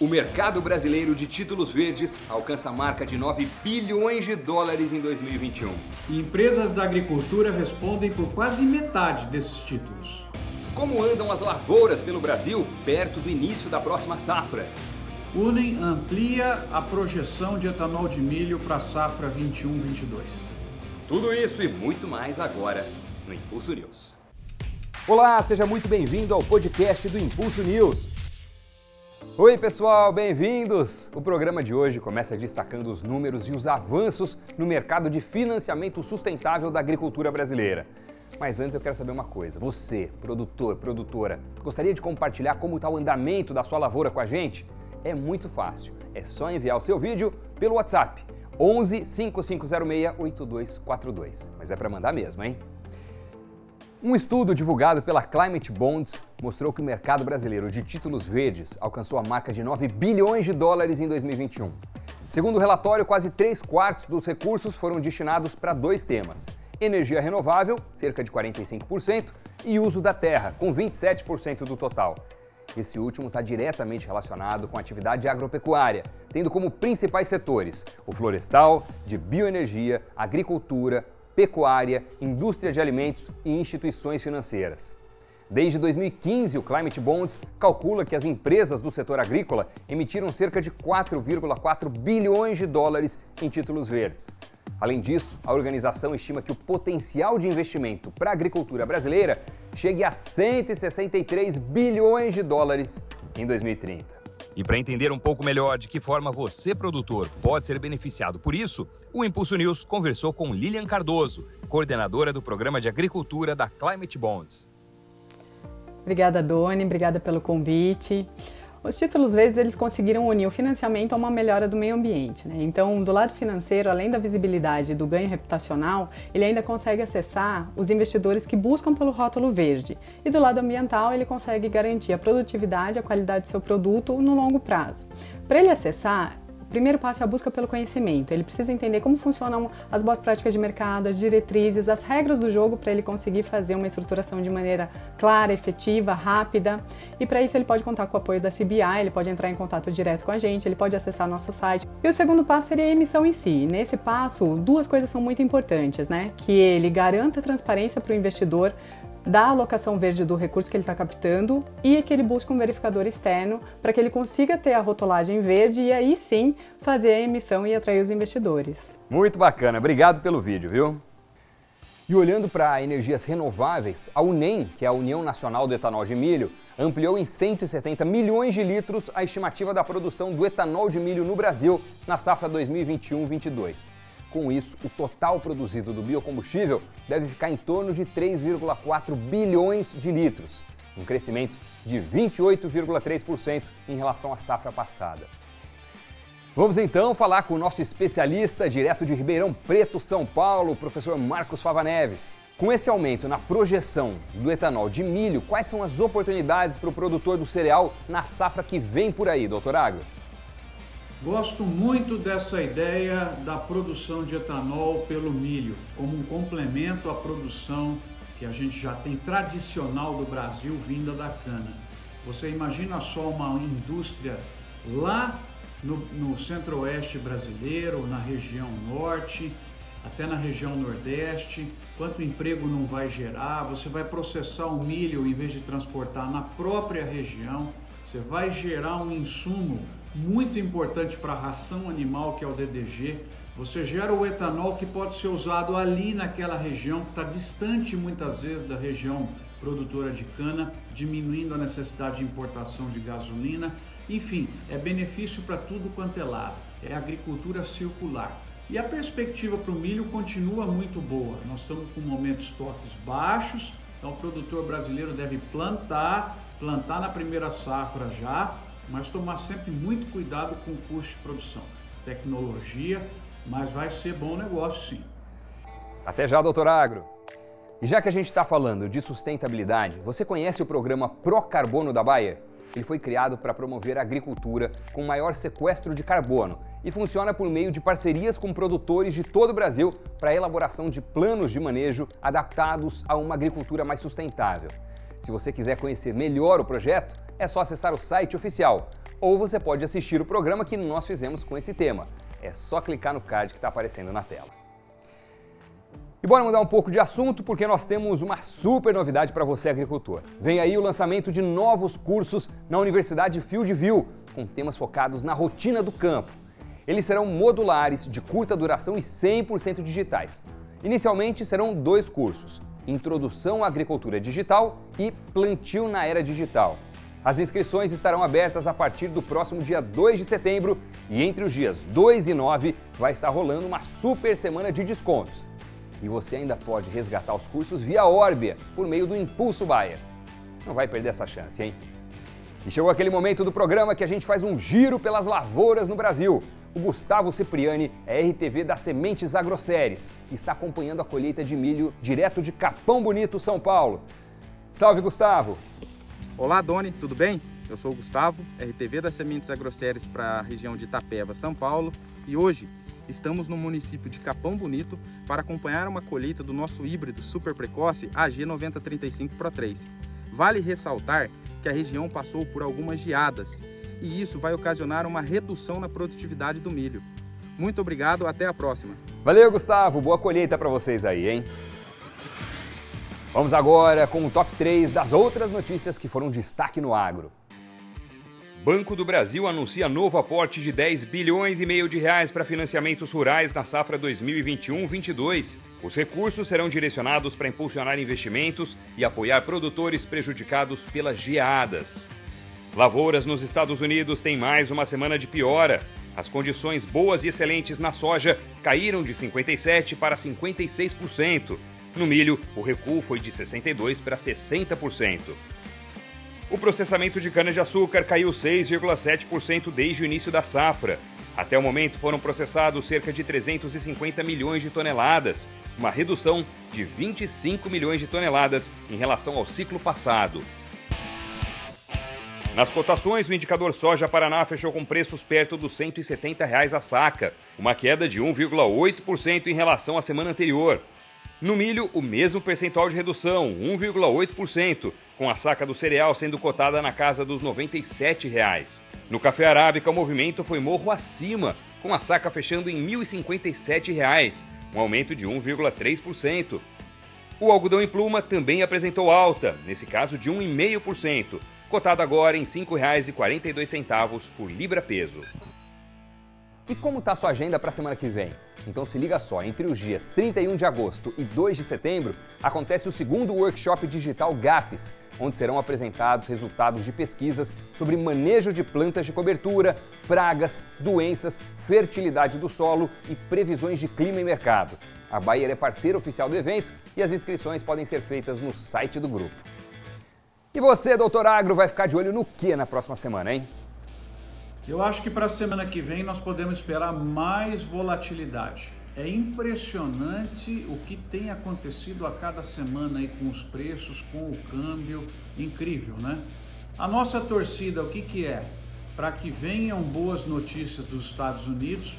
O mercado brasileiro de títulos verdes alcança a marca de 9 bilhões de dólares em 2021. Empresas da agricultura respondem por quase metade desses títulos. Como andam as lavouras pelo Brasil perto do início da próxima safra? Unem amplia a projeção de etanol de milho para a safra 21-22. Tudo isso e muito mais agora no Impulso News. Olá, seja muito bem-vindo ao podcast do Impulso News. Oi, pessoal, bem-vindos! O programa de hoje começa destacando os números e os avanços no mercado de financiamento sustentável da agricultura brasileira. Mas antes eu quero saber uma coisa: você, produtor, produtora, gostaria de compartilhar como está o andamento da sua lavoura com a gente? É muito fácil. É só enviar o seu vídeo pelo WhatsApp 11 5506 8242. Mas é para mandar mesmo, hein? Um estudo divulgado pela Climate Bonds mostrou que o mercado brasileiro de títulos verdes alcançou a marca de 9 bilhões de dólares em 2021. Segundo o relatório, quase 3 quartos dos recursos foram destinados para dois temas: energia renovável, cerca de 45%, e uso da terra, com 27% do total. Esse último está diretamente relacionado com a atividade agropecuária, tendo como principais setores o florestal, de bioenergia, agricultura, pecuária, indústria de alimentos e instituições financeiras. Desde 2015, o Climate Bonds calcula que as empresas do setor agrícola emitiram cerca de 4,4 bilhões de dólares em títulos verdes. Além disso, a organização estima que o potencial de investimento para a agricultura brasileira chegue a 163 bilhões de dólares em 2030. E para entender um pouco melhor de que forma você, produtor, pode ser beneficiado por isso, o Impulso News conversou com Lilian Cardoso, coordenadora do Programa de Agricultura da Climate Bonds. Obrigada, Doni, obrigada pelo convite. Os títulos verdes eles conseguiram unir o financiamento a uma melhora do meio ambiente. Né? Então, do lado financeiro, além da visibilidade e do ganho reputacional, ele ainda consegue acessar os investidores que buscam pelo rótulo verde. E do lado ambiental, ele consegue garantir a produtividade e a qualidade do seu produto no longo prazo. Para ele acessar, primeiro passo é a busca pelo conhecimento. Ele precisa entender como funcionam as boas práticas de mercado, as diretrizes, as regras do jogo para ele conseguir fazer uma estruturação de maneira clara, efetiva, rápida. E para isso ele pode contar com o apoio da CBI, ele pode entrar em contato direto com a gente, ele pode acessar nosso site. E o segundo passo seria a emissão em si. Nesse passo, duas coisas são muito importantes, né? Que ele garanta transparência para o investidor da alocação verde do recurso que ele está captando e que ele busque um verificador externo para que ele consiga ter a rotulagem verde e aí sim fazer a emissão e atrair os investidores. Muito bacana, obrigado pelo vídeo, viu? E olhando para energias renováveis, a UNEM, que é a União Nacional do Etanol de Milho, ampliou em 170 milhões de litros a estimativa da produção do etanol de milho no Brasil na safra 2021-22. Com isso, o total produzido do biocombustível deve ficar em torno de 3,4 bilhões de litros, um crescimento de 28,3% em relação à safra passada. Vamos então falar com o nosso especialista direto de Ribeirão Preto, São Paulo, o professor Marcos Fava Neves. Com esse aumento na projeção do etanol de milho, quais são as oportunidades para o produtor do cereal na safra que vem por aí, doutor Agro? Gosto muito dessa ideia da produção de etanol pelo milho, como um complemento à produção que a gente já tem tradicional do Brasil vinda da cana. Você imagina só uma indústria lá no, no centro-oeste brasileiro, na região norte, até na região nordeste, quanto emprego não vai gerar, você vai processar o milho em vez de transportar na própria região, você vai gerar um insumo muito importante para a ração animal, que é o DDG. Você gera o etanol que pode ser usado ali naquela região, que está distante muitas vezes da região produtora de cana, diminuindo a necessidade de importação de gasolina. Enfim, é benefício para tudo quanto é lado. É agricultura circular. E a perspectiva para o milho continua muito boa. Nós estamos com momentos estoques baixos, então o produtor brasileiro deve plantar, plantar na primeira safra já, mas tomar sempre muito cuidado com o custo de produção. Tecnologia, mas vai ser bom negócio sim. Até já, doutor Agro. E já que a gente está falando de sustentabilidade, você conhece o programa Procarbono da Bayer? Ele foi criado para promover a agricultura com maior sequestro de carbono e funciona por meio de parcerias com produtores de todo o Brasil para a elaboração de planos de manejo adaptados a uma agricultura mais sustentável. Se você quiser conhecer melhor o projeto, é só acessar o site oficial ou você pode assistir o programa que nós fizemos com esse tema. É só clicar no card que está aparecendo na tela. E bora mudar um pouco de assunto porque nós temos uma super novidade para você, agricultor. Vem aí o lançamento de novos cursos na Universidade Fieldview, com temas focados na rotina do campo. Eles serão modulares, de curta duração e 100% digitais. Inicialmente serão dois cursos: Introdução à Agricultura Digital e Plantio na Era Digital. As inscrições estarão abertas a partir do próximo dia 2 de setembro e entre os dias 2 e 9 vai estar rolando uma super semana de descontos. E você ainda pode resgatar os cursos via Orbia, por meio do Impulso Bayer. Não vai perder essa chance, hein? E chegou aquele momento do programa que a gente faz um giro pelas lavouras no Brasil. O Gustavo Cipriani é RTV das Sementes Agroséries e está acompanhando a colheita de milho direto de Capão Bonito, São Paulo. Salve, Gustavo! Olá, Doni, tudo bem? Eu sou o Gustavo, RTV das Sementes Agroséries para a região de Itapeva, São Paulo, e hoje Estamos no município de Capão Bonito para acompanhar uma colheita do nosso híbrido super precoce AG9035 Pro 3. Vale ressaltar que a região passou por algumas geadas e isso vai ocasionar uma redução na produtividade do milho. Muito obrigado, até a próxima. Valeu, Gustavo. Boa colheita para vocês aí, hein? Vamos agora com o top 3 das outras notícias que foram destaque no agro. Banco do Brasil anuncia novo aporte de 10 bilhões e meio de reais para financiamentos rurais na safra 2021-22. Os recursos serão direcionados para impulsionar investimentos e apoiar produtores prejudicados pelas geadas. Lavouras nos Estados Unidos têm mais uma semana de piora. As condições boas e excelentes na soja caíram de 57% para 56%. No milho, o recuo foi de 62% para 60%. O processamento de cana-de-açúcar caiu 6,7% desde o início da safra. Até o momento foram processados cerca de 350 milhões de toneladas, uma redução de 25 milhões de toneladas em relação ao ciclo passado. Nas cotações, o indicador soja Paraná fechou com preços perto dos 170 reais a saca, uma queda de 1,8% em relação à semana anterior. No milho, o mesmo percentual de redução, 1,8%, com a saca do cereal sendo cotada na casa dos 97 reais. No café arábica, o movimento foi morro acima, com a saca fechando em 1.057 reais, um aumento de 1,3%. O algodão em pluma também apresentou alta, nesse caso de 1,5%, cotado agora em R$ 5,42 por libra-peso. E como está sua agenda para a semana que vem? Então se liga só, entre os dias 31 de agosto e 2 de setembro acontece o segundo workshop digital GAPS, onde serão apresentados resultados de pesquisas sobre manejo de plantas de cobertura, pragas, doenças, fertilidade do solo e previsões de clima e mercado. A Bayer é parceira oficial do evento e as inscrições podem ser feitas no site do grupo. E você, doutor Agro, vai ficar de olho no que na próxima semana, hein? Eu acho que para a semana que vem nós podemos esperar mais volatilidade. É impressionante o que tem acontecido a cada semana aí com os preços, com o câmbio, incrível, né? A nossa torcida, o que, que é? Para que venham boas notícias dos Estados Unidos,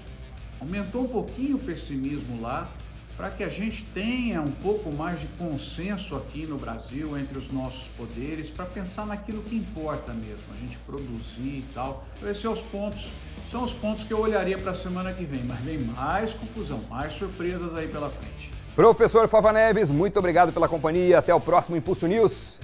aumentou um pouquinho o pessimismo lá, para que a gente tenha um pouco mais de consenso aqui no Brasil entre os nossos poderes, para pensar naquilo que importa mesmo, a gente produzir e tal. Então, esses são os pontos, são os pontos que eu olharia para a semana que vem, mas vem mais confusão, mais surpresas aí pela frente. Professor Fava Neves, muito obrigado pela companhia. Até o próximo Impulso News.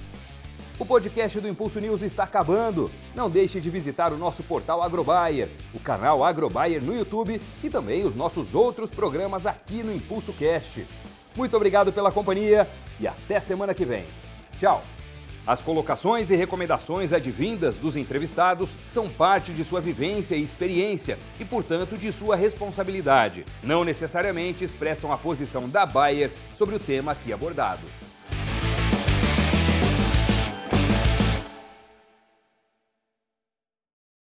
O podcast do Impulso News está acabando. Não deixe de visitar o nosso portal Agrobayer, o canal Agrobayer no YouTube e também os nossos outros programas aqui no Impulso Cast. Muito obrigado pela companhia e até semana que vem. Tchau! As colocações e recomendações advindas dos entrevistados são parte de sua vivência e experiência e, portanto, de sua responsabilidade. Não necessariamente expressam a posição da Bayer sobre o tema aqui abordado.